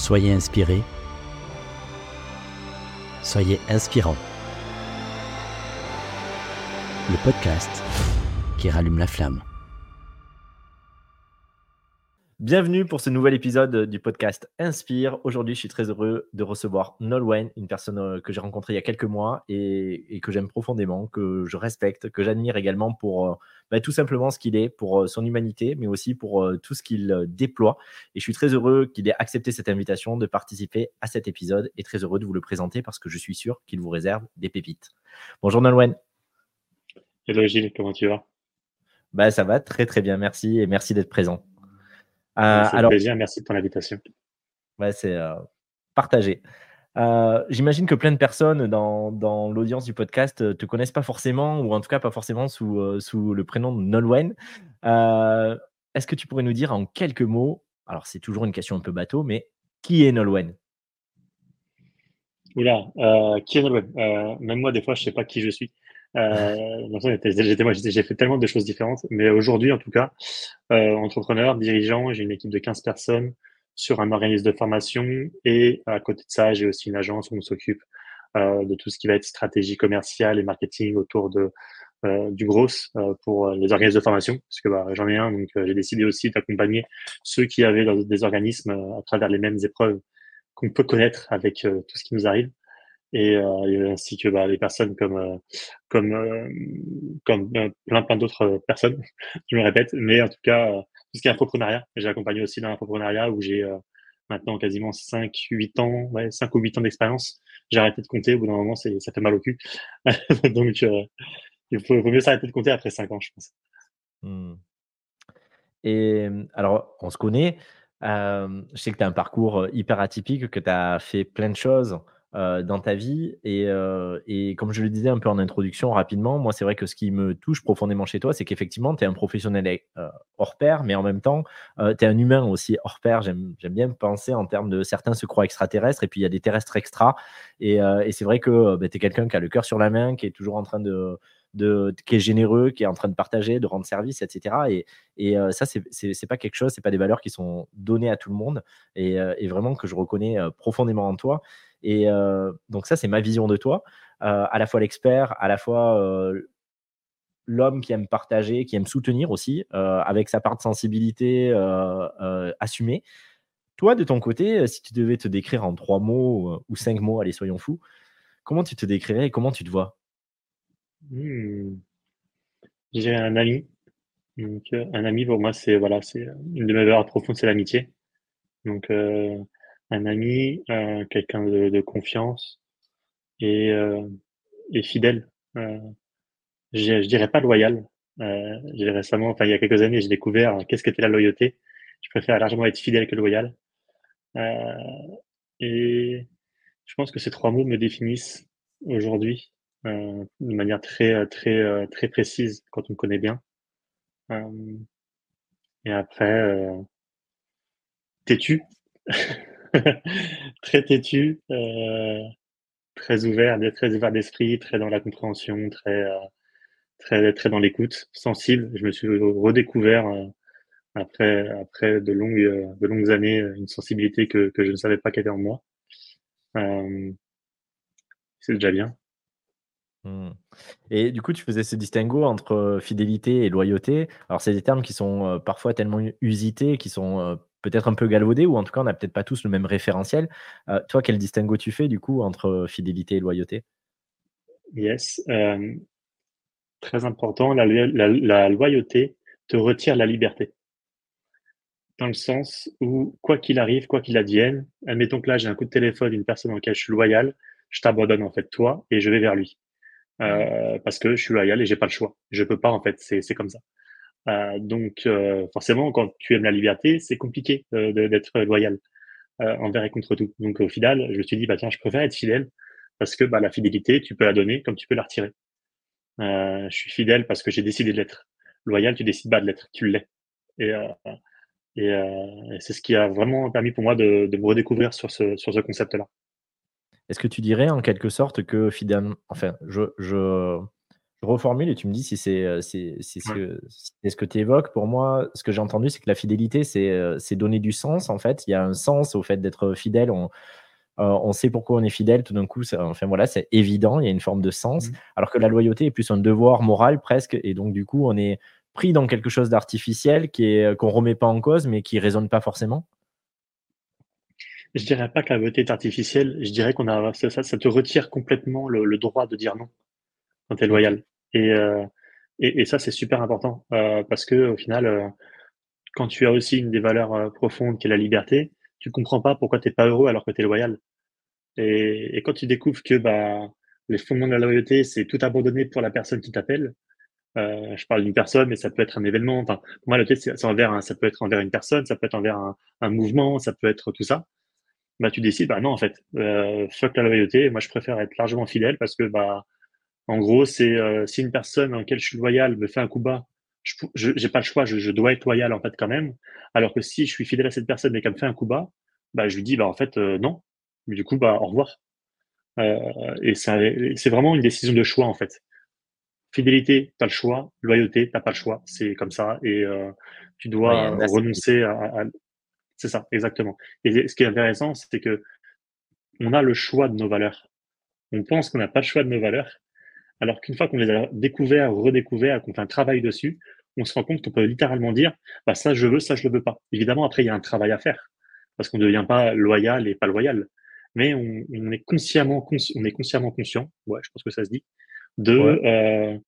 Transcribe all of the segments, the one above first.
Soyez inspirés, soyez inspirants. Le podcast qui rallume la flamme. Bienvenue pour ce nouvel épisode du podcast Inspire. Aujourd'hui, je suis très heureux de recevoir Nolwenn, une personne euh, que j'ai rencontrée il y a quelques mois et, que j'aime profondément, que je respecte, que j'admire également pour euh, bah, tout simplement ce qu'il est, pour euh, son humanité, mais aussi pour tout ce qu'il déploie. Et je suis très heureux qu'il ait accepté cette invitation de participer à cet épisode et très heureux de vous le présenter parce que je suis sûr qu'il vous réserve des pépites. Bonjour Nolwenn. Hello Gilles, comment tu vas? Bah, Ça va très très bien, merci et merci d'être présent. Euh, alors, plaisir, merci de ton invitation. Ouais, c'est euh, partagé. Euh, j'imagine que plein de personnes dans, dans l'audience du podcast ne te connaissent pas forcément, ou en tout cas pas forcément sous, sous le prénom de Nolwenn. Est-ce que tu pourrais nous dire en quelques mots, alors c'est toujours une question un peu bateau, mais qui est Nolwenn? Oula, qui est Nolwenn? Même moi, des fois, je ne sais pas qui je suis. Euh, j'ai fait tellement de choses différentes, mais aujourd'hui, en tout cas, euh, entrepreneur, dirigeant, j'ai une équipe de 15 personnes sur un organisme de formation. Et à côté de ça, j'ai aussi une agence où on s'occupe euh, de tout ce qui va être stratégie commerciale et marketing autour de euh, du gros euh, pour les organismes de formation, parce que bah, j'en ai un, donc euh, j'ai décidé aussi d'accompagner ceux qui avaient des organismes à travers les mêmes épreuves qu'on peut connaître avec tout ce qui nous arrive et, euh, ainsi que bah, les personnes comme euh, comme euh, comme plein plein d'autres personnes je me répète. Mais en tout cas tout ce qui est entrepreneuriat j'ai accompagné aussi dans l'entrepreneuriat où j'ai maintenant quasiment 5 8 ans ouais 5 ou 8 ans d'expérience. J'ai arrêté de compter. Au bout d'un moment c'est ça fait mal au cul. Donc il faut, mieux s'arrêter de compter après 5 ans je pense. Mmh. et alors on se connaît. Je sais que tu as un parcours hyper atypique que tu as fait plein de choses euh, dans ta vie. Et, euh, et, comme je le disais un peu en introduction rapidement, moi, c'est vrai que ce qui me touche profondément chez toi, c'est qu'effectivement, tu es un professionnel euh, hors pair, mais en même temps, tu es un humain aussi hors pair. J'aime bien penser en termes de certains se croient extraterrestres, et puis il y a des terrestres extra. Et, et c'est vrai que bah, tu es quelqu'un qui a le cœur sur la main, qui est toujours en train de, de, qui est généreux, qui est en train de partager, de rendre service, etc. Et, et ça, c'est pas quelque chose, c'est pas des valeurs qui sont données à tout le monde, et, et vraiment que je reconnais profondément en toi. Et donc ça, c'est ma vision de toi. à la fois l'expert, à la fois l'homme qui aime partager, qui aime soutenir aussi, avec sa part de sensibilité assumée. Toi, de ton côté, si tu devais te décrire en trois mots ou cinq mots, allez, soyons fous, comment tu te décrirais et comment tu te vois? Mmh. J'ai un ami. Donc, un ami, pour moi, c'est voilà, c'est une de mes valeurs profondes, c'est l'amitié. Donc, un ami, euh, quelqu'un de, confiance et, euh, fidèle. Euh, je, je dirais pas loyal. Euh, j'ai récemment, enfin il y a quelques années, j'ai découvert qu'est-ce qu'était la loyauté. Je préfère largement être fidèle que loyal. Euh, et je pense que ces trois mots me définissent aujourd'hui euh, de manière très très très précise quand on me connaît bien. et après, têtu. très têtu, euh, très ouvert, très ouvert d'esprit, très dans la compréhension, très, euh, très, très dans l'écoute, sensible. Je me suis redécouvert euh, après, après de longues, de longues années une sensibilité que, que je ne savais pas qu'elle était en moi. c'est déjà bien. Mmh. Et du coup, tu faisais ce distinguo entre fidélité et loyauté. Alors, c'est des termes qui sont parfois tellement usités, qui sont peut-être un peu galvaudé, ou en tout cas, on n'a peut-être pas tous le même référentiel. Toi, quel distinguo tu fais du coup entre fidélité et loyauté? Yes. Très important, la, la, loyauté te retire la liberté. Dans le sens où, quoi qu'il arrive, quoi qu'il advienne, admettons que là, j'ai un coup de téléphone d'une personne en laquelle je suis loyal, je t'abandonne en fait toi et je vais vers lui. Euh, parce que je suis loyal et j'ai pas le choix. Je peux pas en fait, c'est comme ça. Euh, donc euh, forcément, quand tu aimes la liberté, c'est compliqué euh, d'être loyal envers et contre tout. Donc au final, je me suis dit, bah tiens, je préfère être fidèle parce que bah, la fidélité, tu peux la donner comme tu peux la retirer. je suis fidèle parce que j'ai décidé de l'être. Loyal, tu décides pas de l'être, tu l'es. Et, et, c'est ce qui a vraiment permis pour moi de, de me redécouvrir sur ce, sur ce concept-là. Est-ce que tu dirais en quelque sorte que finalement, enfin, je, je, Je reformule et tu me dis si c'est euh, c'est c'est ce que c'est ce que tu évoques. Pour moi, ce que j'ai entendu, c'est que la fidélité, c'est euh, donner du sens, en fait. Il y a un sens au fait d'être fidèle. On, euh, on sait pourquoi on est fidèle, tout d'un coup, enfin voilà, c'est évident, il y a une forme de sens. Mmh. Alors que la loyauté est plus un devoir moral presque, et donc du coup, on est pris dans quelque chose d'artificiel qui est qu'on remet pas en cause, mais qui résonne pas forcément. Je dirais pas que la loyauté est artificielle. Je dirais qu'on a ça, ça, te retire complètement le, droit de dire non quand tu es loyal. Euh, et, et, ça, c'est super important euh, parce que au final, euh, quand tu as aussi une des valeurs profondes qui est la liberté, tu comprends pas pourquoi tu n'es pas heureux alors que tu es loyal. Et, et, quand tu découvres que bah, les fondements de la loyauté, c'est tout abandonner pour la personne qui t'appelle. Euh, je parle d'une personne, mais ça peut être un événement. Enfin, pour moi, la loyauté, c'est envers, ça peut être envers une personne, ça peut être envers un, un mouvement, ça peut être tout ça. Bah, tu décides, bah non, en fait, euh, fuck la loyauté. Moi, je préfère être largement fidèle parce que bah en gros, c'est euh, si une personne en laquelle je suis loyal me fait un coup bas, je n'ai pas le choix, je, dois être loyal en fait quand même. Alors que si je suis fidèle à cette personne mais qu'elle me fait un coup bas, bah, je lui dis bah en fait euh, non. Mais du coup, bah au revoir. Euh, et c'est vraiment une décision de choix en fait. Fidélité, tu as le choix. Loyauté, t'as pas le choix. C'est comme ça. Et tu dois renoncer à, à... C'est ça, exactement. Et ce qui est intéressant, c'est que on a le choix de nos valeurs. On pense qu'on n'a pas le choix de nos valeurs, alors qu'une fois qu'on les a découverts, redécouverts, qu'on fait un travail dessus, on se rend compte qu'on peut littéralement dire, bah, ça je veux, ça je le veux pas. Évidemment, après, il y a un travail à faire, parce qu'on ne devient pas loyal et pas loyal. Mais on, est consciemment, on est consciemment conscient, ouais, je pense que ça se dit, de, euh,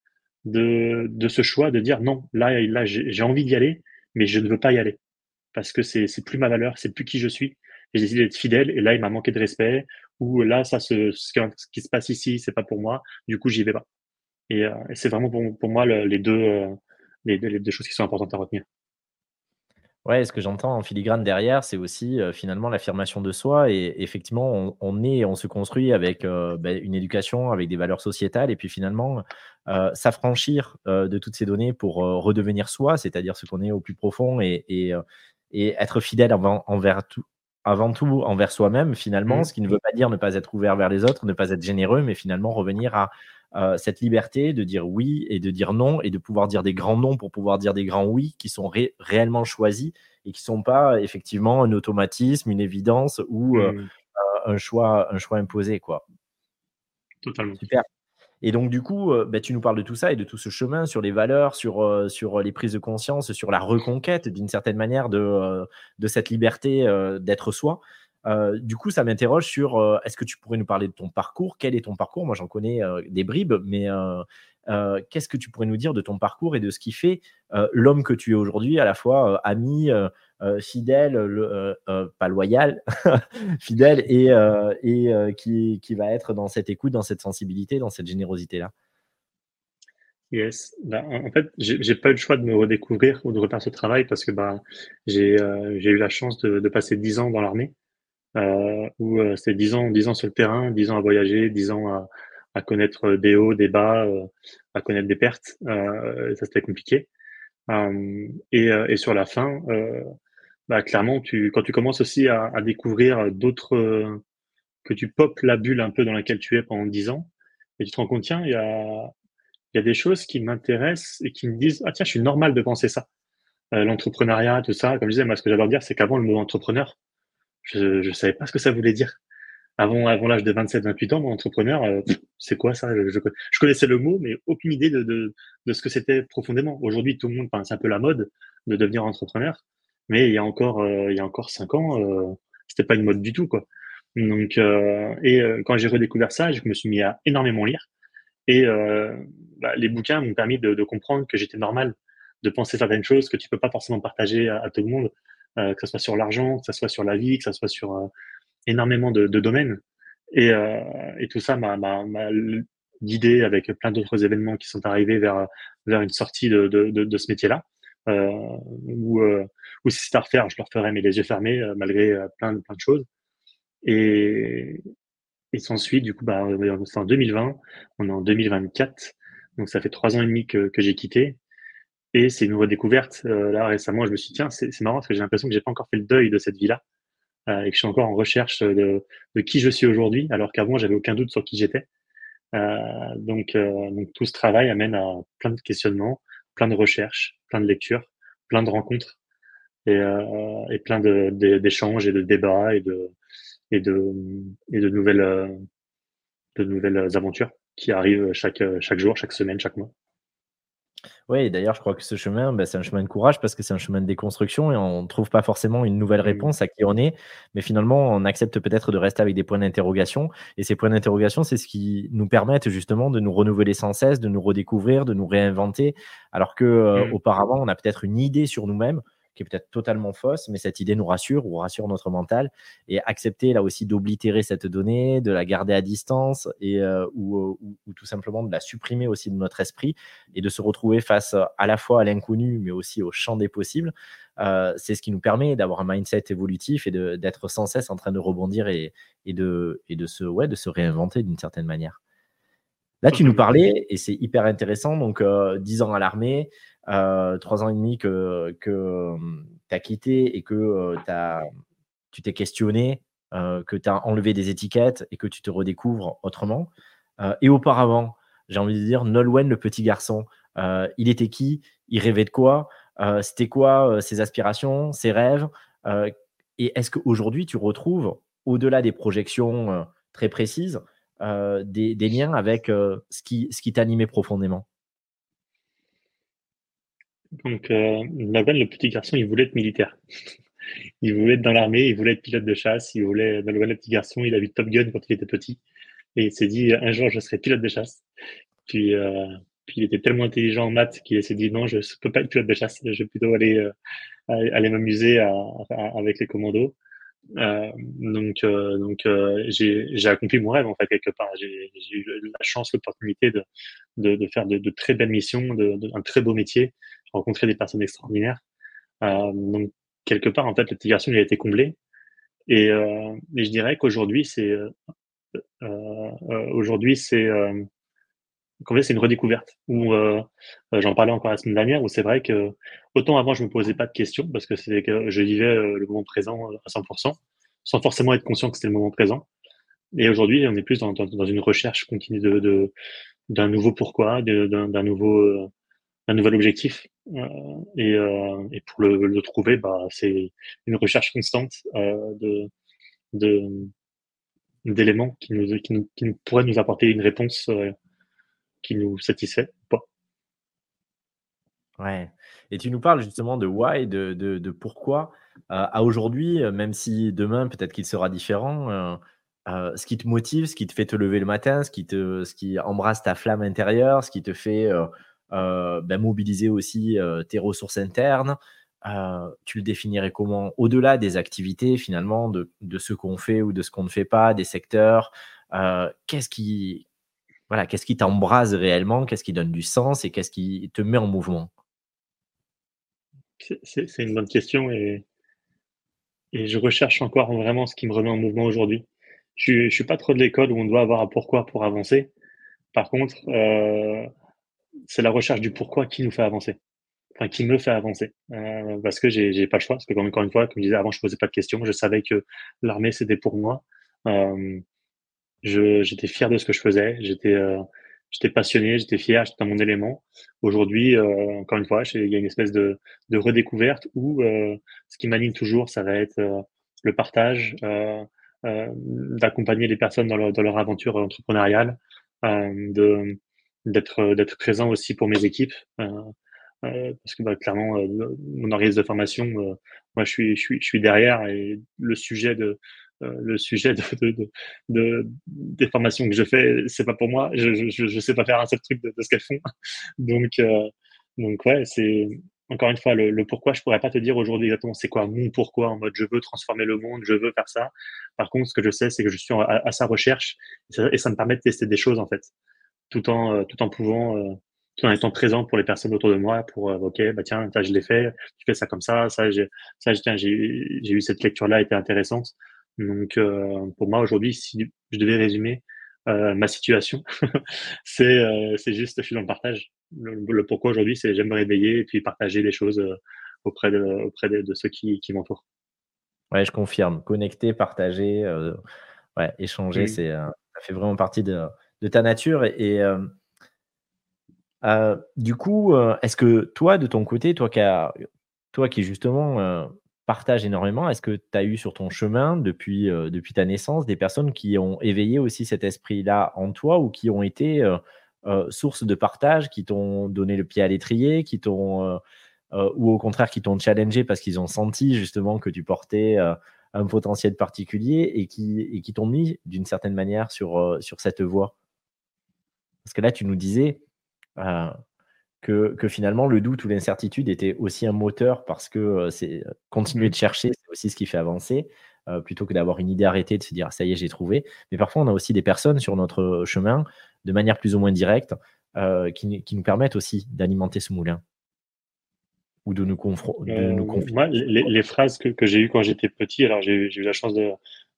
de, de ce choix de dire non, là, là j'ai envie d'y aller, mais je ne veux pas y aller. Parce que c'est plus ma valeur, c'est plus qui je suis. J'ai décidé d'être fidèle et là, il m'a manqué de respect, ou là, ça, ce, qui se passe ici, c'est pas pour moi, du coup, j'y vais pas. Et, euh, c'est vraiment pour, moi les, deux, euh, les, deux choses qui sont importantes à retenir. Ouais, ce que j'entends en filigrane derrière, c'est aussi euh, finalement l'affirmation de soi. Et effectivement, on, on est, on se construit avec ben, une éducation, avec des valeurs sociétales, et puis finalement, s'affranchir de toutes ces données pour redevenir soi, c'est-à-dire ce qu'on est au plus profond et, et être fidèle envers, envers tout, avant tout envers soi-même, finalement, mmh. ce qui ne veut pas dire ne pas être ouvert vers les autres, ne pas être généreux, mais finalement revenir à euh, cette liberté de dire oui et de dire non et de pouvoir dire des grands non pour pouvoir dire des grands oui qui sont réellement choisis et qui ne sont pas effectivement un automatisme, une évidence ou euh, mmh. euh, un, choix, un choix imposé. Quoi. Totalement. Super. Et donc, du coup, bah, tu nous parles de tout ça et de tout ce chemin sur les valeurs, sur, sur les prises de conscience, sur la reconquête, d'une certaine manière, de, de cette liberté d'être soi. du coup, ça m'interroge sur est-ce que tu pourrais nous parler de ton parcours? Quel est ton parcours? Moi, j'en connais des bribes, mais qu'est-ce que tu pourrais nous dire de ton parcours et de ce qui fait l'homme que tu es aujourd'hui, à la fois ami, euh, fidèle, euh, euh, pas loyal, fidèle et, qui, va être dans cette écoute, dans cette sensibilité, dans cette générosité-là? Yes. Bah, en fait, j'ai pas eu le choix de me redécouvrir ou de refaire ce travail parce que bah, j'ai eu la chance de, passer dix ans dans l'armée, euh, où c'était dix ans, 10 ans sur le terrain, dix ans à voyager, dix ans à, à connaître des hauts, des bas, à connaître des pertes. ça c'était compliqué. et, et, sur la fin, bah, clairement, tu, quand tu commences aussi à, à découvrir d'autres, euh, que tu popes la bulle un peu dans laquelle tu es pendant 10 ans, et tu te rends compte, tiens, il y a, y a des choses qui m'intéressent et qui me disent, ah tiens, je suis normal de penser ça. Euh, L'entrepreneuriat, tout ça, comme je disais, moi, ce que j'adore dire, c'est qu'avant le mot entrepreneur, je ne savais pas ce que ça voulait dire. Avant, avant l'âge de 27-28 ans, mon entrepreneur, euh, c'est quoi ça? Je, connaissais le mot, mais aucune idée de, de, de ce que c'était profondément. Aujourd'hui, tout le monde, pense un peu la mode de devenir entrepreneur. Mais il y a encore, euh, il y a encore cinq ans, euh, c'était pas une mode du tout, quoi. Donc, euh, et quand j'ai redécouvert ça, je me suis mis à énormément lire. Et bah, les bouquins m'ont permis de, de, comprendre que j'étais normal de penser certaines choses que tu peux pas forcément partager à, tout le monde, que ce soit sur l'argent, que ce soit sur la vie, que ce soit sur énormément de, de, domaines. Et, et tout ça m'a guidé avec plein d'autres événements qui sont arrivés vers, vers une sortie de, de, de ce métier-là. Euh, ou, euh, si c'est à refaire, je le referais mais les yeux fermés euh, malgré plein, plein de choses. Et, et s'ensuit, du coup, bah, c'est en 2020, on est en 2024, donc ça fait trois ans et demi que, que j'ai quitté. Et c'est une redécouverte. Euh, là, récemment, je me suis dit, tiens, c'est marrant parce que j'ai l'impression que j'ai pas encore fait le deuil de cette vie-là euh, et que je suis encore en recherche de, de qui je suis aujourd'hui, alors qu'avant, j'avais aucun doute sur qui j'étais. donc, donc tout ce travail amène à plein de questionnements, plein de recherches, plein de lectures, plein de rencontres et, et plein d'échanges et de débats et de et de et de nouvelles de nouvelles aventures qui arrivent chaque chaque jour, chaque semaine, chaque mois. Oui, d'ailleurs, je crois que ce chemin, bah, c'est un chemin de courage parce que c'est un chemin de déconstruction et on ne trouve pas forcément une nouvelle réponse à qui on est. Mais finalement, on accepte peut-être de rester avec des points d'interrogation. Et ces points d'interrogation, c'est ce qui nous permettent justement de nous renouveler sans cesse, de nous redécouvrir, de nous réinventer. Alors que euh, mmh. auparavant, on a peut-être une idée sur nous-mêmes qui est peut-être totalement fausse, mais cette idée nous rassure ou rassure notre mental. Et accepter là aussi d'oblitérer cette donnée, de la garder à distance et, euh, ou, tout simplement de la supprimer aussi de notre esprit et de se retrouver face à la fois à l'inconnu, mais aussi au champ des possibles. Euh, c'est ce qui nous permet d'avoir un mindset évolutif et d'être sans cesse en train de rebondir et, et, de, et de, se, ouais, de se réinventer d'une certaine manière. Là, tu nous parlais, et c'est hyper intéressant, donc euh, 10 ans à l'armée, euh, trois ans et demi que, que tu as quitté et que as, tu t'es questionné, que tu as enlevé des étiquettes et que tu te redécouvres autrement. et auparavant, j'ai envie de dire, Nolwenn, le petit garçon, il était qui? Il rêvait de quoi? C'était quoi ses aspirations, ses rêves? Et est-ce qu'aujourd'hui, tu retrouves, au-delà des projections très précises, des, des, liens avec ce qui, ce qui t'animait profondément? Donc, euh, le petit garçon, il voulait être militaire. il voulait être dans l'armée, il voulait être pilote de chasse, il voulait, Nolwenn, le petit garçon, il a vu Top Gun quand il était petit. Et il s'est dit, un jour, je serai pilote de chasse. Puis, euh, puis il était tellement intelligent en maths qu'il s'est dit, non, je ne peux pas être pilote de chasse, je vais plutôt aller, euh, aller m'amuser avec les commandos. Euh, donc, euh, donc euh, j'ai accompli mon rêve en fait quelque part. J'ai eu la chance, l'opportunité de, de, de, faire de, très belles missions, de, très beau métier rencontrer des personnes extraordinaires. Euh, donc, quelque part, en fait, le petit garçon, il a été comblé. Et, euh, et je dirais qu'aujourd'hui, c'est euh, euh aujourd'hui, c'est euh, c'est une redécouverte. Où j'en parlais encore la semaine dernière, où c'est vrai que autant avant, je me posais pas de questions parce que c'est que je vivais le moment présent à 100%, sans forcément être conscient que c'était le moment présent. Et aujourd'hui, on est plus dans une recherche continue de d'un nouveau pourquoi, d'un nouveau un nouvel objectif. Euh, et, euh, et, pour le, trouver, bah, c'est une recherche constante euh, de, d'éléments qui nous, qui, nous, qui nous pourraient nous apporter une réponse qui nous satisfait ou pas. Ouais. Et tu nous parles justement de why, de, de, pourquoi. À aujourd'hui, même si demain peut-être qu'il sera différent, ce qui te motive, ce qui te fait te lever le matin, ce qui, te, ce qui embrasse ta flamme intérieure, ce qui te fait ben, mobiliser aussi euh, tes ressources internes. Euh, tu le définirais comment? Au-delà des activités, finalement, de, de ce qu'on fait ou de ce qu'on ne fait pas, des secteurs, qu'est-ce qui voilà, qu'est-ce qui t'embrase réellement, qu'est-ce qui donne du sens et qu'est-ce qui te met en mouvement? C'est une bonne question et, et, je recherche encore vraiment ce qui me remet en mouvement aujourd'hui. Je ne suis pas trop de l'école où on doit avoir un pourquoi pour avancer. Par contre, c'est la recherche du pourquoi qui nous fait avancer. Enfin, qui me fait avancer. Euh, parce que j'ai, pas le choix. Parce que, encore une fois, comme je disais avant, je posais pas de questions. Je savais que l'armée, c'était pour moi. Euh, j'étais fier de ce que je faisais. J'étais, euh, j'étais passionné, j'étais fier, j'étais dans mon élément. Aujourd'hui, euh, encore une fois, il y a une espèce de, de redécouverte où euh, ce qui m'anime toujours, ça va être euh, le partage, d'accompagner les personnes dans leur, dans leur aventure entrepreneuriale, de d'être euh, d'être présent aussi pour mes équipes euh, euh, parce que bah, clairement mon organisme de formation moi je suis je suis je suis derrière et le sujet de le sujet de, de, de, des formations que je fais, c'est pas pour moi. Je, je, je sais pas faire un seul truc de, ce qu'elles font. Donc, donc ouais, c'est encore une fois le, le, pourquoi. Je pourrais pas te dire aujourd'hui exactement c'est quoi mon pourquoi en mode je veux transformer le monde, je veux faire ça. Par contre, ce que je sais, c'est que je suis à, à sa recherche et ça, me permet de tester des choses en fait tout en, euh, tout en pouvant, euh, tout en étant présent pour les personnes autour de moi, pour euh, ok, bah tiens, ça, je l'ai fait, tu fais ça comme ça, ça, j'ai, ça, tiens, j'ai, j'ai eu cette lecture-là, était intéressante. Donc, pour moi aujourd'hui, si je devais résumer ma situation, c'est, c'est juste, je suis dans le partage. Le, pourquoi aujourd'hui, c'est j'aime me réveiller et puis partager les choses auprès de, auprès de, ceux qui, qui m'entourent. Ouais, je confirme. Connecter, partager, ouais, échanger, c'est, ça fait vraiment partie de, de ta nature. Et, du coup, est-ce que toi, de ton côté, toi qui, justement partage énormément, est-ce que tu as eu sur ton chemin depuis, ta naissance des personnes qui ont éveillé aussi cet esprit-là en toi ou qui ont été source de partage, qui t'ont donné le pied à l'étrier, qui t'ont ou au contraire qui t'ont challengé parce qu'ils ont senti justement que tu portais un potentiel particulier et qui, et qui t'ont mis d'une certaine manière sur, sur cette voie? Parce que là, tu nous disais, que, que, finalement le doute ou l'incertitude était aussi un moteur parce que c'est continuer de chercher, c'est aussi ce qui fait avancer, plutôt que d'avoir une idée arrêtée, de se dire ça y est, j'ai trouvé. Mais parfois, on a aussi des personnes sur notre chemin, de manière plus ou moins directe, qui, qui, nous permettent aussi d'alimenter ce moulin ou de nous, confronter. moi, les, phrases que, que j'ai eues quand j'étais petit, alors j'ai eu la chance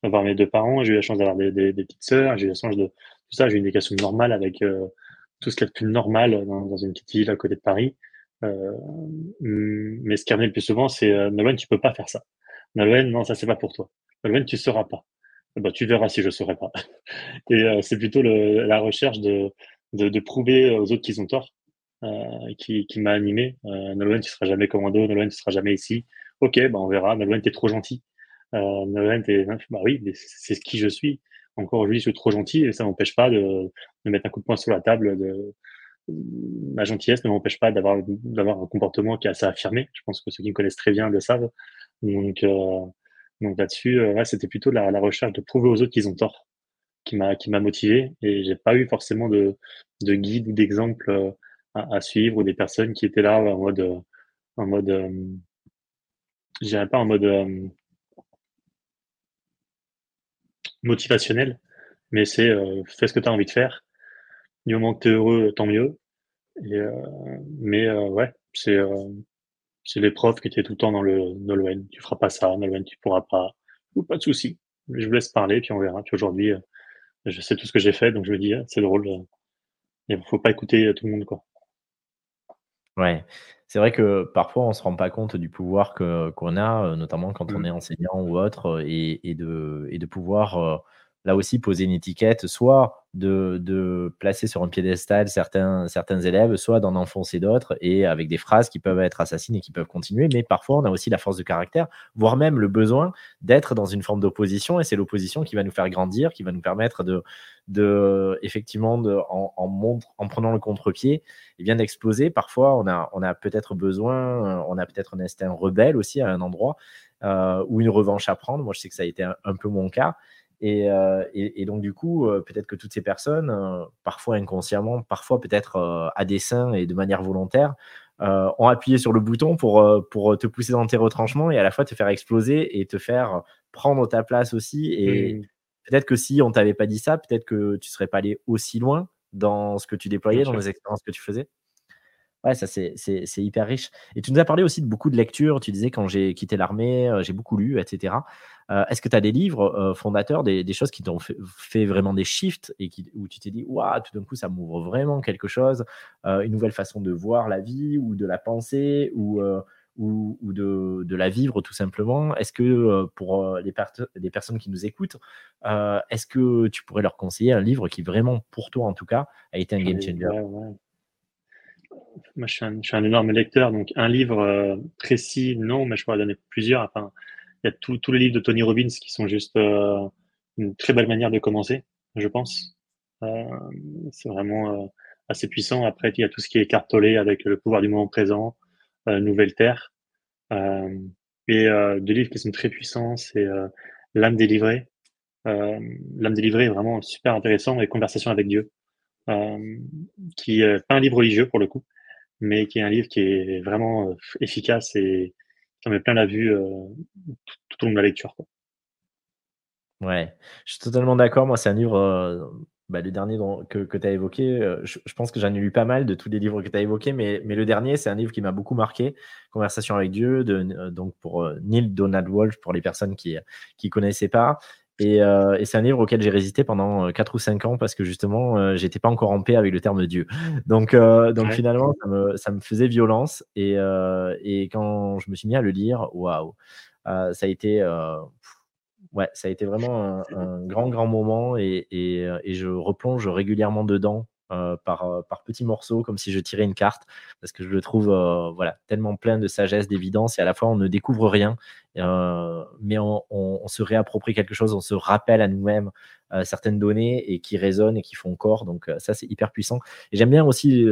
d'avoir mes deux parents, j'ai eu la chance d'avoir des, des, petites sœurs, j'ai eu la chance de ça, j'ai une éducation normale avec tout ce qui est plus normal dans, une petite ville à côté de Paris. Euh, mais ce qui revient le plus souvent, c'est euh, Nolwenn, tu peux pas faire ça. Nolwenn, non, ça c'est pas pour toi. Nolwenn, tu sauras pas. Bah, tu verras si je saurais pas. Et euh, c'est plutôt la recherche de, de, de, prouver aux autres qu'ils ont tort euh, qui, m'a animé. Euh, Nolwenn, tu seras jamais commando. Nolwenn, tu seras jamais ici. Ok, bah, on verra. Nolwenn, t'es trop gentil. Euh, Nolwenn, t'es, bah oui, c'est ce qui je suis encore aujourd'hui, je suis trop gentil et ça m'empêche pas de, de, mettre un coup de poing sur la table. De, ma gentillesse ne m'empêche pas d'avoir d'avoir un comportement qui est assez affirmé. Je pense que ceux qui me connaissent très bien le savent. Donc, euh, donc là-dessus, euh, c'était plutôt la, la, recherche de prouver aux autres qu'ils ont tort qui m'a qui m'a motivé et j'ai pas eu forcément de, de guide ou d'exemple euh, à, à, suivre ou des personnes qui étaient là en mode en mode euh, je dirais pas en mode motivationnel, mais c'est euh, fais ce que tu as envie de faire. Du moment que tu es heureux, tant mieux. Et, euh, mais euh, ouais, c'est c'est les profs qui étaient tout le temps dans le Nolwenn. Tu feras pas ça, Nolwenn, tu pourras pas. Ou pas de souci. Je vous laisse parler, puis on verra. Puis aujourd'hui, je sais tout ce que j'ai fait, donc je me dis, c'est drôle. Il faut pas écouter tout le monde, quoi. Ouais, c'est vrai que parfois on se rend pas compte du pouvoir que qu'on a, notamment quand on mmh. est enseignant ou autre, et, et de, et de pouvoir là aussi poser une étiquette, soit de, placer sur un piédestal certains, élèves, soit d'en enfoncer d'autres, et avec des phrases qui peuvent être assassines et qui peuvent continuer. Mais parfois, on a aussi la force de caractère, voire même le besoin d'être dans une forme d'opposition, et c'est l'opposition qui va nous faire grandir, qui va nous permettre de, effectivement, en, en, prenant le contre-pied, bien d'exploser. Parfois, on a, peut-être besoin, on a peut-être un instinct rebelle aussi à un endroit, euh, ou une revanche à prendre. Moi, je sais que ça a été un peu mon cas. Euh, et, donc, du coup, euh, peut-être que toutes ces personnes, euh, parfois inconsciemment, parfois peut-être à dessein et de manière volontaire, ont appuyé sur le bouton pour, pour te pousser dans tes retranchements et à la fois te faire exploser et te faire prendre ta place aussi. Et mmh. peut-être que si on t'avait pas dit ça, peut-être que tu serais pas allé aussi loin dans ce que tu déployais, dans les expériences que tu faisais. Ouais, ça c'est hyper riche. Et tu nous as parlé aussi de beaucoup de lectures. Tu disais quand j'ai quitté l'armée, j'ai beaucoup lu, etc. Euh, est-ce que tu as des livres euh, fondateurs, des, choses qui t'ont fait, vraiment des shifts et qui, où tu t'es dit, waouh, tout d'un coup, ça m'ouvre vraiment quelque chose, euh, une nouvelle façon de voir la vie ou de la penser ou, ou, de, de, la vivre tout simplement? Est-ce que pour les, les, personnes qui nous écoutent, est-ce que tu pourrais leur conseiller un livre qui vraiment, pour toi en tout cas, a été un game changer? Moi, je suis, un, énorme lecteur, donc un livre précis, non, mais je pourrais donner plusieurs. Enfin, il y a tous les livres de Tony Robbins qui sont juste euh, une très belle manière de commencer, je pense. Euh, c'est vraiment euh, assez puissant. Après, il y a tout ce qui est cartolé avec le pouvoir du moment présent, Nouvelle Terre. et deux livres qui sont très puissants, c'est L'âme délivrée. L'âme délivrée est vraiment super intéressant et Conversation avec Dieu, qui est pas un livre religieux pour le coup, mais qui est un livre qui est vraiment efficace et ça met plein la vue euh, tout, au long de la lecture. Ouais, je suis totalement d'accord. Moi, c'est un livre, euh, bah, le dernier que, que tu as évoqué. Euh, je, pense que j'en ai lu pas mal de tous les livres que tu as évoqués, mais, mais le dernier, c'est un livre qui m'a beaucoup marqué Conversation avec Dieu, de, donc pour Neil Donald Walsh, pour les personnes qui ne connaissaient pas. Euh, et, c'est un livre auquel j'ai résisté pendant 4 euh, ou 5 ans parce que justement, euh, j'étais pas encore en paix avec le terme Dieu. Donc, donc finalement, ça me, ça me, faisait violence. Et, et, quand je me suis mis à le lire, waouh, ça a été ouais, ça a été vraiment un, grand, grand moment et, et, et, je replonge régulièrement dedans euh, par, euh, par petits morceaux, comme si je tirais une carte, parce que je le trouve euh, voilà, tellement plein de sagesse, d'évidence, et à la fois on ne découvre rien, mais on, se réapproprie quelque chose, on se rappelle à nous-mêmes certaines données et qui résonnent et qui font corps. Donc ça, c'est hyper puissant. Et j'aime bien aussi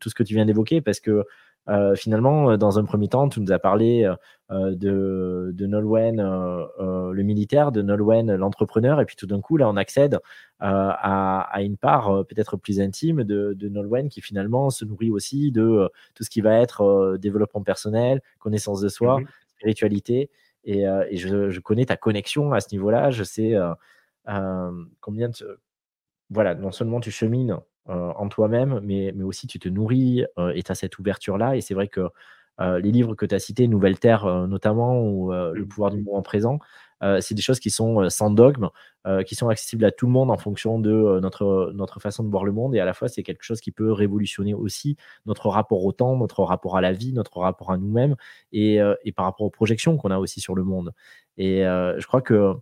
tout ce que tu viens d'évoquer, parce que euh, finalement, euh, dans un premier temps, tu nous as parlé euh, de, de Nolwenn, le militaire, de Nolwenn, l'entrepreneur, et puis tout d'un coup, là, on accède à, une part peut-être plus intime de, de, Nolwenn qui finalement se nourrit aussi de tout ce qui va être développement personnel, connaissance de soi, mmh spiritualité. Et, je, connais ta connexion à ce niveau-là. Je sais combien de, voilà, non seulement tu chemines euh, en toi-même, mais, mais aussi tu te nourris euh, et tu as cette ouverture-là. Et c'est vrai que euh, les livres que tu as cités, Nouvelle Terre notamment, ou Le pouvoir du moment présent, c'est des choses qui sont sans dogme, qui sont accessibles à tout le monde en fonction de notre, notre façon de voir le monde. Et à la fois, c'est quelque chose qui peut révolutionner aussi notre rapport au temps, notre rapport à la vie, notre rapport à nous-mêmes et, et, par rapport aux projections qu'on a aussi sur le monde. Et je crois que,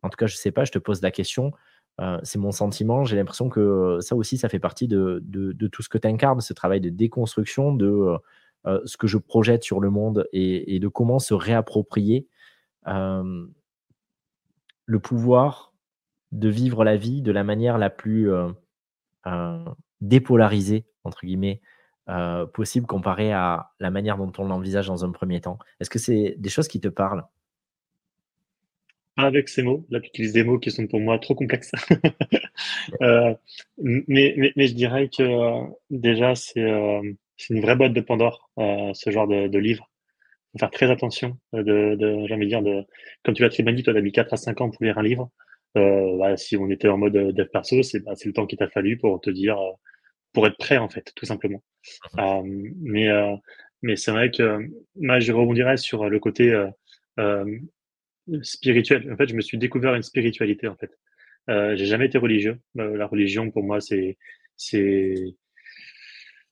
en tout cas, je ne sais pas, je te pose la question. Euh, c'est mon sentiment. J'ai l'impression que ça aussi, ça fait partie de, tout ce que tu incarnes, ce travail de déconstruction de euh, euh, ce que je projette sur le monde et, de comment se réapproprier le pouvoir de vivre la vie de la manière la plus dépolarisée, possible comparée à la manière dont on l'envisage dans un premier temps. Est-ce que c'est des choses qui te parlent? Avec ces mots. Là, tu utilises des mots qui sont pour moi trop complexes. euh, mais, mais, mais, je dirais que euh, déjà, c'est euh, une vraie boîte de Pandore, euh, ce genre de, de livre. Faut faire très attention. Euh, de, de j'ai envie de dire, de, comme tu l'as très bien dit, toi, t'as mis 4 à 5 ans pour lire un livre. Bah, si on était en mode dev perso, c'est bah, le temps qu'il t'a fallu pour te dire, pour être prêt, en fait, tout simplement. Mmh mais mais c'est vrai que moi, je rebondirais sur le côté spirituel. En fait, je me suis découvert une spiritualité, en fait. Euh, j'ai jamais été religieux. Euh, la religion, pour moi, c'est, c'est,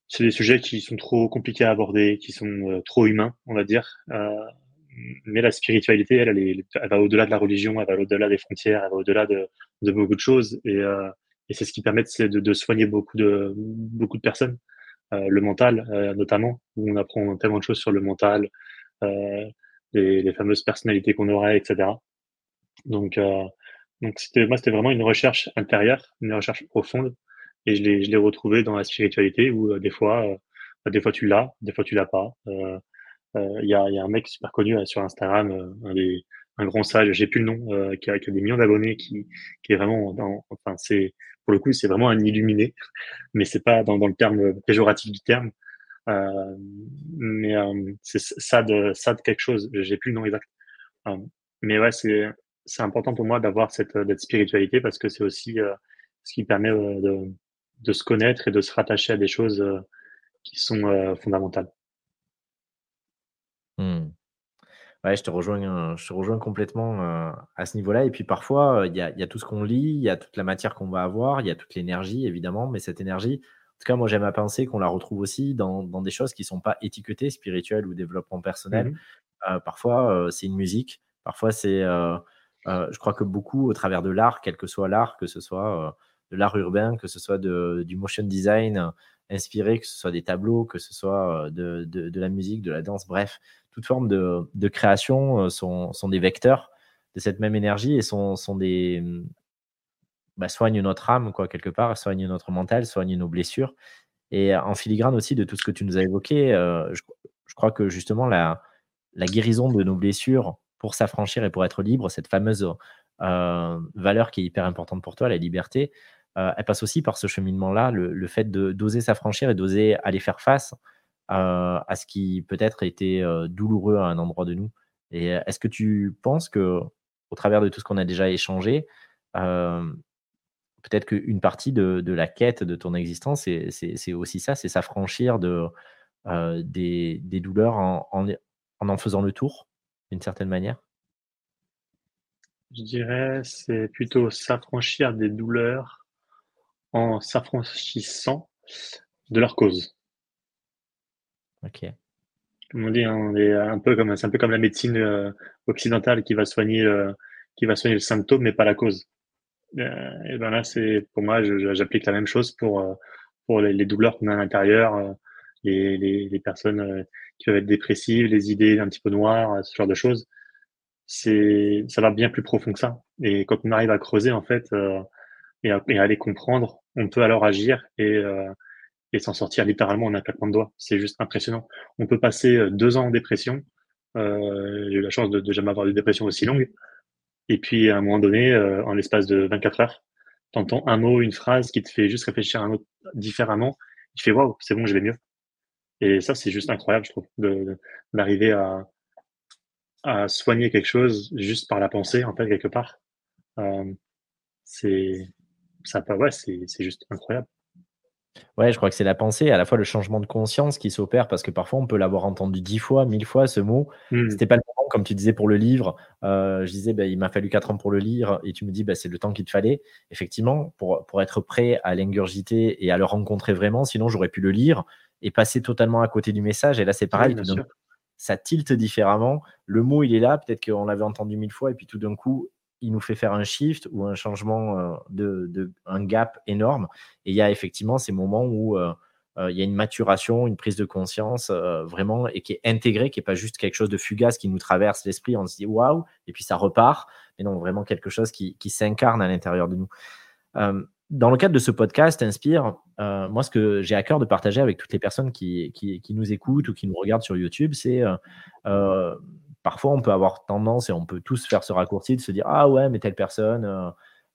c'est des sujets qui sont trop compliqués à aborder, qui sont euh, trop humains, on va dire. Euh, mais la spiritualité, elle, elle, elle va au-delà de la religion, elle va au-delà des frontières, elle va au-delà de, de beaucoup de choses. Et, euh, et c'est ce qui permet de, de, soigner beaucoup de, beaucoup de personnes. le mental, notamment, où on apprend tellement de choses sur le mental, les, les fameuses personnalités qu'on aurait, etc. Donc, euh, donc c'était, moi, c'était vraiment une recherche intérieure, une recherche profonde, et je l'ai, je l'ai retrouvé dans la spiritualité où euh, des fois, euh, bah, des fois tu l'as, des fois tu l'as pas. Il euh, y, a, y a un mec super connu sur Instagram, un des un grand sage, j'ai plus le nom, qui a, qui, des millions d'abonnés, qui, qui est vraiment, dans, enfin c'est pour le coup c'est vraiment un illuminé, mais c'est pas dans, dans le terme péjoratif du terme. Euh, mais euh, c'est ça de quelque chose. J'ai plus le nom exact. Euh, mais ouais, c'est important pour moi d'avoir cette, spiritualité parce que c'est aussi ce qui permet de, se connaître et de se rattacher à des choses qui sont fondamentales. Mmh. Ouais, je te rejoins, je te rejoins complètement à ce niveau-là. Et puis parfois, il y a, tout ce qu'on lit, il y a toute la matière qu'on va avoir, il y a toute l'énergie, évidemment, mais cette énergie, tout cas, moi, j'aime à penser qu'on la retrouve aussi dans, des choses qui ne sont pas étiquetées, spirituelles ou développement personnel. Mmh euh, parfois, euh, c'est une musique. Parfois, c'est. Euh, je crois que beaucoup, au travers de l'art, quel que soit l'art, que ce soit de l'art urbain, que ce soit de, du motion design inspiré, que ce soit des tableaux, que ce soit de, de, la musique, de la danse, bref, toute forme de, de création sont, sont, des vecteurs de cette même énergie et sont, sont des, bah, soigne notre âme, quoi, quelque part, soigne notre mental, soigne nos blessures. Et en filigrane aussi de tout ce que tu nous as évoqué, euh, je, crois que justement la, la guérison de nos blessures pour s'affranchir et pour être libre, cette fameuse euh, valeur qui est hyper importante pour toi, la liberté, euh, elle passe aussi par ce cheminement-là, le, fait d'oser s'affranchir et d'oser aller faire face à ce qui peut-être était douloureux à un endroit de nous. Et est-ce que tu penses que, au travers de tout ce qu'on a déjà échangé, peut-être qu'une partie de, la quête de ton existence, c'est aussi ça, c'est s'affranchir de, euh, des, douleurs en en, faisant le tour, d'une certaine manière? Je dirais, c'est plutôt s'affranchir des douleurs en s'affranchissant de leur cause. Ok. Comme on dit, hein, on est un peu comme, c'est un peu comme la médecine euh, occidentale qui va soigner qui va soigner le symptôme, mais pas la cause. Euh, et ben là, c'est pour moi, j'applique la même chose pour euh, pour les, douleurs qu'on a à l'intérieur, euh, les, les, les, personnes qui peuvent être dépressives, les idées un petit peu noires, ce genre de choses. C'est ça va bien plus profond que ça. Et quand on arrive à creuser en fait et à, et, à, les comprendre, on peut alors agir et et s'en sortir littéralement en un claquement de doigts. C'est juste impressionnant. On peut passer deux ans en dépression. Euh, j'ai eu la chance de, de jamais avoir de dépression aussi longue. Et puis, à un moment donné, euh, en l'espace de 24 heures, t'entends un mot, une phrase qui te fait juste réfléchir à un autre différemment. Tu fais waouh, c'est bon, je vais mieux. Et ça, c'est juste incroyable, je trouve, d'arriver à, à soigner quelque chose juste par la pensée, en fait, quelque part. Euh, c'est ça, ouais, c'est juste incroyable. Ouais, je crois que c'est la pensée, à la fois le changement de conscience qui s'opère, parce que parfois on peut l'avoir entendu dix fois, mille fois ce mot. Mmh. C'était pas le comme tu disais pour le livre. Euh, je disais, bah, il m'a fallu quatre ans pour le lire, et tu me dis, bah, c'est le temps qu'il te fallait. Effectivement, pour, pour être prêt à l'ingurgiter et à le rencontrer vraiment, sinon j'aurais pu le lire et passer totalement à côté du message. Et là, c'est pareil, ça tilte différemment. Le mot, il est là, peut-être qu'on l'avait entendu mille fois, et puis tout d'un coup, il nous fait faire un shift ou un changement euh, de, un gap énorme. Et il y a effectivement ces moments où euh, il y a une maturation, une prise de conscience vraiment et qui est intégrée, qui n'est pas juste quelque chose de fugace qui nous traverse l'esprit. On se dit waouh, et puis ça repart. Mais non, vraiment quelque chose qui, s'incarne à l'intérieur de nous. dans le cadre de ce podcast Inspire, moi, ce que j'ai à cœur de partager avec toutes les personnes qui, qui, qui, nous écoutent ou qui nous regardent sur YouTube, c'est parfois on peut avoir tendance et on peut tous faire ce raccourci de se dire ah ouais mais telle personne euh,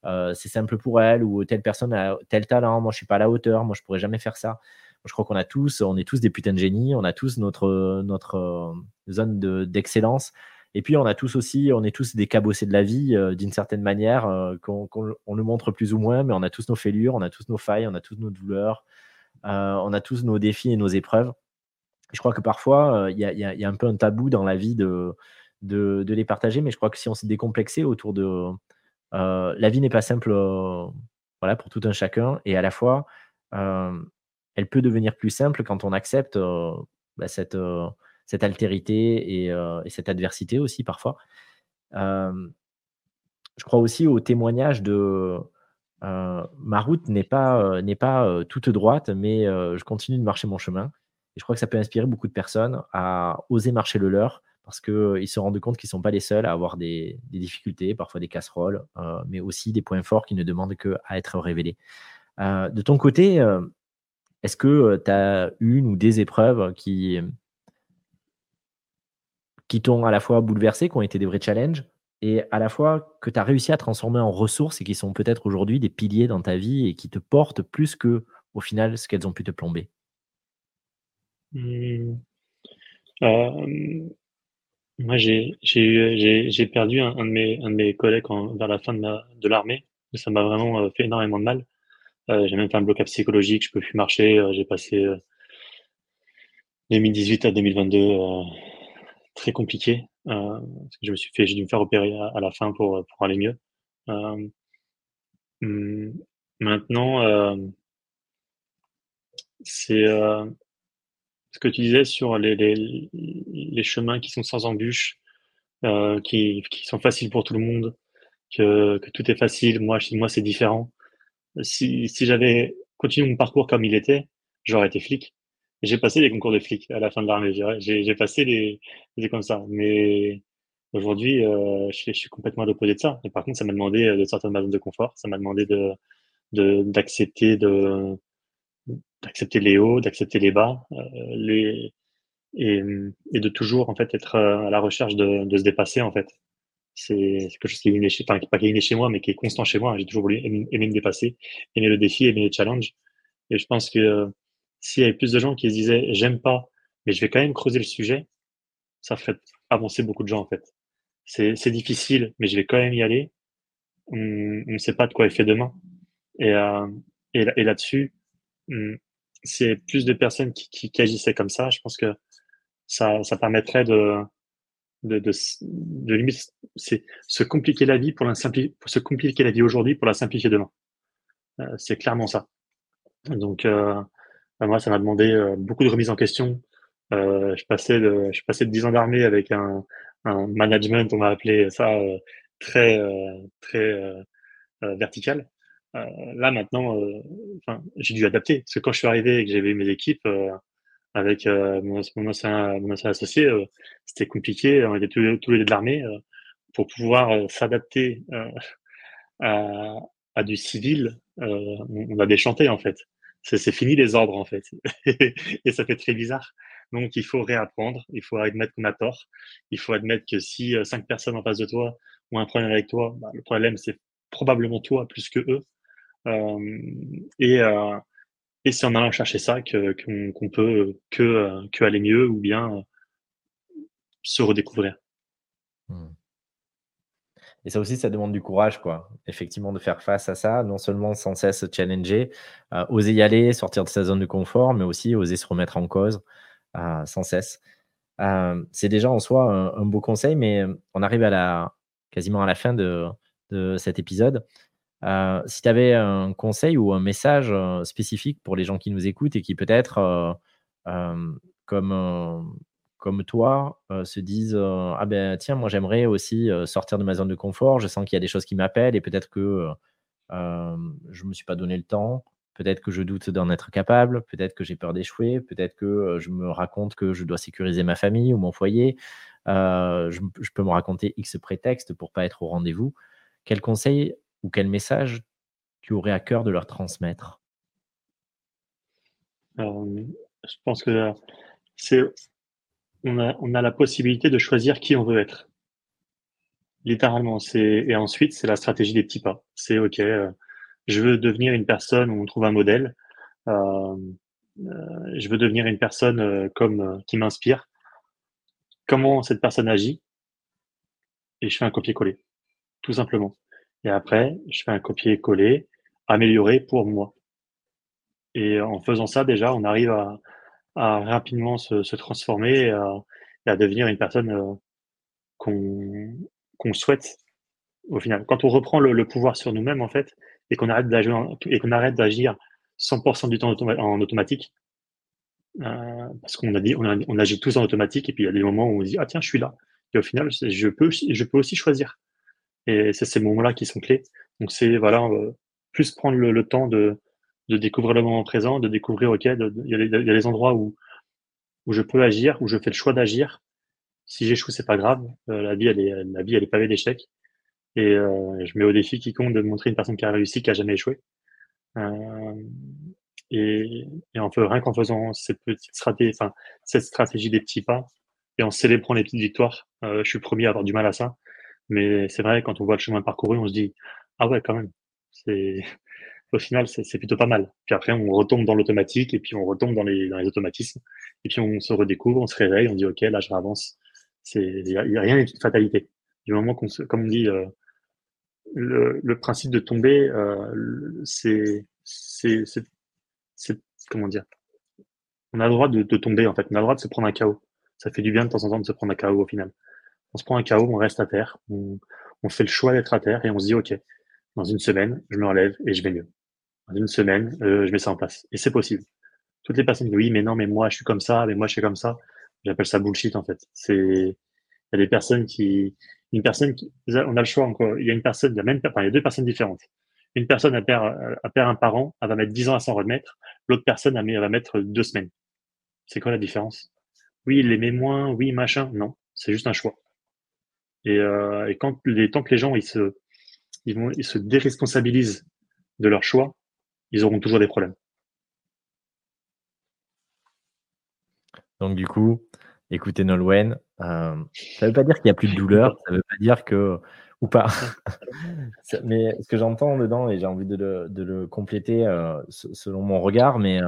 euh, c'est simple pour elle ou telle personne a tel talent moi je suis pas à la hauteur moi je pourrais jamais faire ça je crois qu'on a tous on est tous des putains de génies on a tous notre notre euh, zone d'excellence et puis on a tous aussi on est tous des cabossés de la vie d'une certaine manière qu'on nous montre plus ou moins mais on a tous nos fêlures on a tous nos failles on a tous nos douleurs on a tous nos défis et nos épreuves je crois que parfois, il y, a un peu un tabou dans la vie de, de, les partager, mais je crois que si on s'est décomplexé autour de. la vie n'est pas simple voilà, pour tout un chacun, et à la fois, elle peut devenir plus simple quand on accepte bah, cette, cette altérité et, cette adversité aussi parfois. je crois aussi au témoignage de. ma route n'est pas, pas toute droite, mais je continue de marcher mon chemin. Et je crois que ça peut inspirer beaucoup de personnes à oser marcher le leur parce qu'ils se rendent compte qu'ils ne sont pas les seuls à avoir des, difficultés, parfois des casseroles, euh, mais aussi des points forts qui ne demandent qu'à être révélés. Euh, de ton côté, euh, est-ce que tu as une ou des épreuves qui, t'ont à la fois bouleversé, qui ont été des vrais challenges, et à la fois que tu as réussi à transformer en ressources et qui sont peut-être aujourd'hui des piliers dans ta vie et qui te portent plus que au final ce qu'elles ont pu te plomber? Mmh. Euh, moi, j'ai perdu un, de mes, collègues vers la fin de, l'armée. Ça m'a vraiment fait énormément de mal. Euh, j'ai même fait un blocage psychologique, je peux plus marcher. j'ai passé 2018 à 2022 très compliqué. je me suis fait, j'ai dû me faire opérer à, la fin pour, pour aller mieux. Mmh, maintenant, c'est ce que tu disais sur les, les, les chemins qui sont sans embûches, euh, qui, qui, sont faciles pour tout le monde, que, que tout est facile, moi, chez moi c'est différent. Si, si j'avais continué mon parcours comme il était, j'aurais été flic. J'ai passé les concours de flic à la fin de l'armée, j'ai passé les, les comme ça. Mais aujourd'hui, euh, je, je, suis complètement à l'opposé de ça. Et par contre, ça m'a demandé de sortir de ma zone de confort, ça m'a demandé de d'accepter de, d'accepter les hauts, d'accepter les bas, euh, les, et, et, de toujours en fait être euh, à la recherche de, de se dépasser en fait. C'est quelque chose qui est inné chez, enfin, pas qui est chez moi, mais qui est constant chez moi. J'ai toujours voulu aimer, me dépasser, aimer le défi, aimer les challenges. Et je pense que euh, s'il y avait plus de gens qui se disaient j'aime pas, mais je vais quand même creuser le sujet, ça ferait avancer beaucoup de gens en fait. C'est difficile, mais je vais quand même y aller. On ne sait pas de quoi il fait demain. Et, euh, et, là-dessus, hmm, c'est plus de personnes qui, qui, agissaient comme ça, je pense que ça, ça permettrait de, de, de, de limite, c'est se compliquer la vie pour, la pour se compliquer la vie aujourd'hui pour la simplifier demain. Euh, c'est clairement ça. Donc, euh, bah, moi, ça m'a demandé euh, beaucoup de remise en question. Euh, je passais de, je passais de 10 ans d'armée avec un, un management, on m'a appelé ça, très, très verticale. là, maintenant, j'ai dû adapter. Parce que quand je suis arrivé et que j'avais mes équipes avec mon, ancien, mon, ancien, associé, c'était compliqué. On était tous, tous les deux de l'armée. pour pouvoir s'adapter à, à, du civil, on a déchanté en fait. C'est fini les ordres en fait. et ça fait très bizarre. Donc, il faut réapprendre, il faut admettre qu'on a tort, il faut admettre que si euh, cinq personnes en face de toi ont un problème avec toi, bah, le problème, c'est probablement toi plus que eux. Euh, et, euh, et c'est en allant chercher ça qu'on peut que, que aller mieux ou bien se redécouvrir. Mmh. Et ça aussi, ça demande du courage, quoi. Effectivement, de faire face à ça, non seulement sans cesse se challenger, oser y aller, sortir de sa zone de confort, mais aussi oser se remettre en cause, sans cesse. c'est déjà en soi un, beau conseil, mais on arrive à la, quasiment à la fin de, cet épisode. Si tu avais un conseil ou un message spécifique pour les gens qui nous écoutent et qui peut-être, comme, comme toi, se disent Ah ben tiens, moi j'aimerais aussi sortir de ma zone de confort, je sens qu'il y a des choses qui m'appellent et peut-être que je ne me suis pas donné le temps, Peut-être que je doute d'en être capable, peut-être que j'ai peur d'échouer, peut-être que je me raconte que je dois sécuriser ma famille ou mon foyer. je, peux me raconter X prétextes pour pas être au rendez-vous. Quel conseil ou quel message tu aurais à cœur de leur transmettre? Je pense que c'est on a, on a la possibilité de choisir qui on veut être. Littéralement, c'est et ensuite c'est la stratégie des petits pas. C'est ok je veux devenir une personne où on trouve un modèle. Euh, euh, je veux devenir une personne euh, comme qui m'inspire. Comment cette personne agit? Et je fais un copier-coller, tout simplement. Et après, je fais un copier-coller amélioré pour moi. Et en faisant ça, déjà, on arrive à, rapidement se, transformer et à, devenir une personne qu'on qu'on souhaite au final. Quand on reprend le, pouvoir sur nous-mêmes, en fait, et qu'on arrête d'agir d'agir 100% du temps en automatique, euh, parce qu'on a dit, on, agit tous en automatique et puis il y a des moments où on se dit ah tiens je suis là et au final je peux je peux aussi choisir et c'est ces moments-là qui sont clés. Donc c'est voilà euh, plus prendre le, temps de, de découvrir le moment présent, de découvrir ok il y, a des endroits où où je peux agir, où je fais le choix d'agir. Si j'échoue c'est pas grave, euh, la vie elle est la vie elle est pavée d'échecs et euh, je mets au défi quiconque de montrer une personne qui a réussi, qui a jamais échoué. Euh, et, et en rien qu'en faisant cette petite stratégie, enfin, cette stratégie des petits pas et en célébrant les petites victoires, euh, je suis premier à avoir du mal à ça. Mais c'est vrai, quand on voit le chemin parcouru, on se dit, ah ouais, quand même. C'est, au final, c'est plutôt pas mal. Puis après, on retombe dans l'automatique et puis on retombe dans les, dans les automatismes. Et puis on se redécouvre, on se réveille, on dit, OK, là, je avance. C'est, il y, a rien de fatalité. Du moment qu'on se, comme on dit, euh, le, le, principe de tomber, euh, c'est, c'est, comment dire On a le droit de, de, tomber en fait. On a le droit de se prendre un chaos. Ça fait du bien de temps en temps de se prendre un chaos au final. On se prend un chaos, on reste à terre, on, fait le choix d'être à terre et on se dit ok, dans une semaine, je me relève et je vais mieux. Dans une semaine, euh, je mets ça en place et c'est possible. Toutes les personnes disent oui, mais non, mais moi je suis comme ça, mais moi je suis comme ça. J'appelle ça bullshit en fait. C'est il y a des personnes qui une personne qui, on a le choix encore. Il y a une personne, il y a même, enfin, il y a deux personnes différentes. Une personne a perd, a perd un parent, elle va mettre 10 ans à s'en remettre. L'autre personne, elle va mettre deux semaines. C'est quoi la différence? Oui, il l'aimait moins, oui, machin. Non, c'est juste un choix. Et, euh, et quand les, tant que les gens, ils se, ils vont, ils se déresponsabilisent de leur choix, ils auront toujours des problèmes. Donc, du coup, écoutez Nolwenn. Euh, ça ne veut pas dire qu'il n'y a plus de douleur, ça ne veut pas dire que. ou pas. mais ce que j'entends dedans, et j'ai envie de le, compléter euh, selon mon regard, mais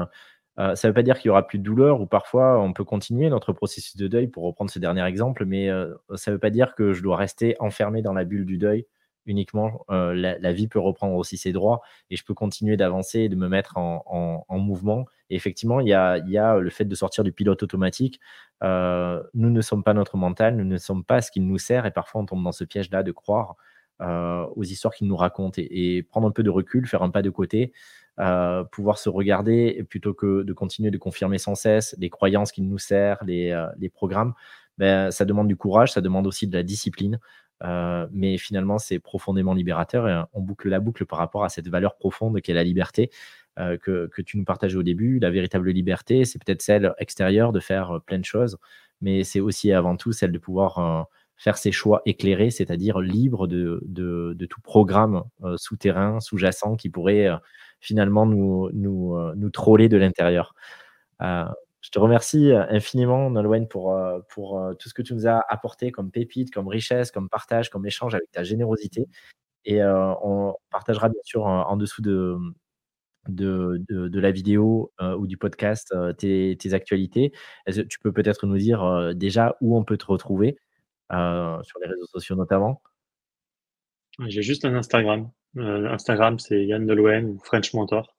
euh, ça ne veut pas dire qu'il y aura plus de douleur, ou parfois on peut continuer notre processus de deuil, pour reprendre ce dernier exemple, mais ça ne veut pas dire que je dois rester enfermé dans la bulle du deuil uniquement. la, vie peut reprendre aussi ses droits et je peux continuer d'avancer et de me mettre en, mouvement. Et effectivement, il y, a, le fait de sortir du pilote automatique. nous ne sommes pas notre mental, nous ne sommes pas ce qu'il nous sert et parfois on tombe dans ce piège-là de croire aux histoires qu'il nous raconte et, prendre un peu de recul, faire un pas de côté. Pouvoir se regarder plutôt que de continuer de confirmer sans cesse les croyances qu'il nous sert, les, les programmes, ben, ça demande du courage, ça demande aussi de la discipline. mais finalement, c'est profondément libérateur et on boucle la boucle par rapport à cette valeur profonde qu'est la liberté. que, que, tu nous partageais au début, la véritable liberté, c'est peut-être celle extérieure de faire plein de choses, mais c'est aussi avant tout celle de pouvoir faire ses choix éclairés, c'est-à-dire libre de, de, tout programme souterrain, sous-jacent qui pourrait finalement nous, nous, nous troller de l'intérieur. Je te remercie euh, infiniment, Nolwenn, pour, euh, pour euh, tout ce que tu nous as apporté comme pépite, comme richesse, comme partage, comme échange avec ta générosité. Et on partagera bien sûr en, dessous de, de, de, la vidéo ou du podcast tes, actualités. tu peux peut-être nous dire déjà où on peut te retrouver, sur les réseaux sociaux notamment? J'ai juste un Instagram. Instagram, c'est Yann Nolwenn ou French Mentor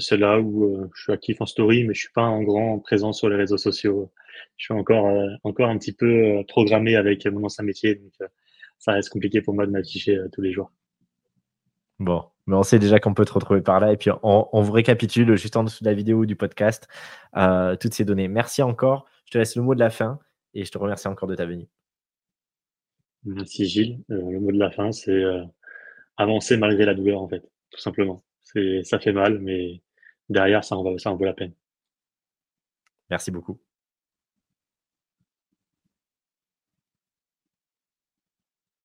c'est là où euh, je suis actif en story, mais je suis pas en grand présent sur les réseaux sociaux. Je suis encore, euh, encore un petit peu euh, programmé avec mon ancien métier, donc ça reste compliqué pour moi de m'afficher tous les jours. Bon, mais on sait déjà qu'on peut te retrouver par là. Et puis, on, on vous récapitule juste en dessous de la vidéo ou du podcast toutes ces données. Merci encore. Je te laisse le mot de la fin et je te remercie encore de ta venue. Merci Gilles. le mot de la fin, c'est avancer malgré la douleur, en fait, tout simplement ça fait mal, mais derrière, ça en, vaut, ça en vaut la peine. Merci beaucoup.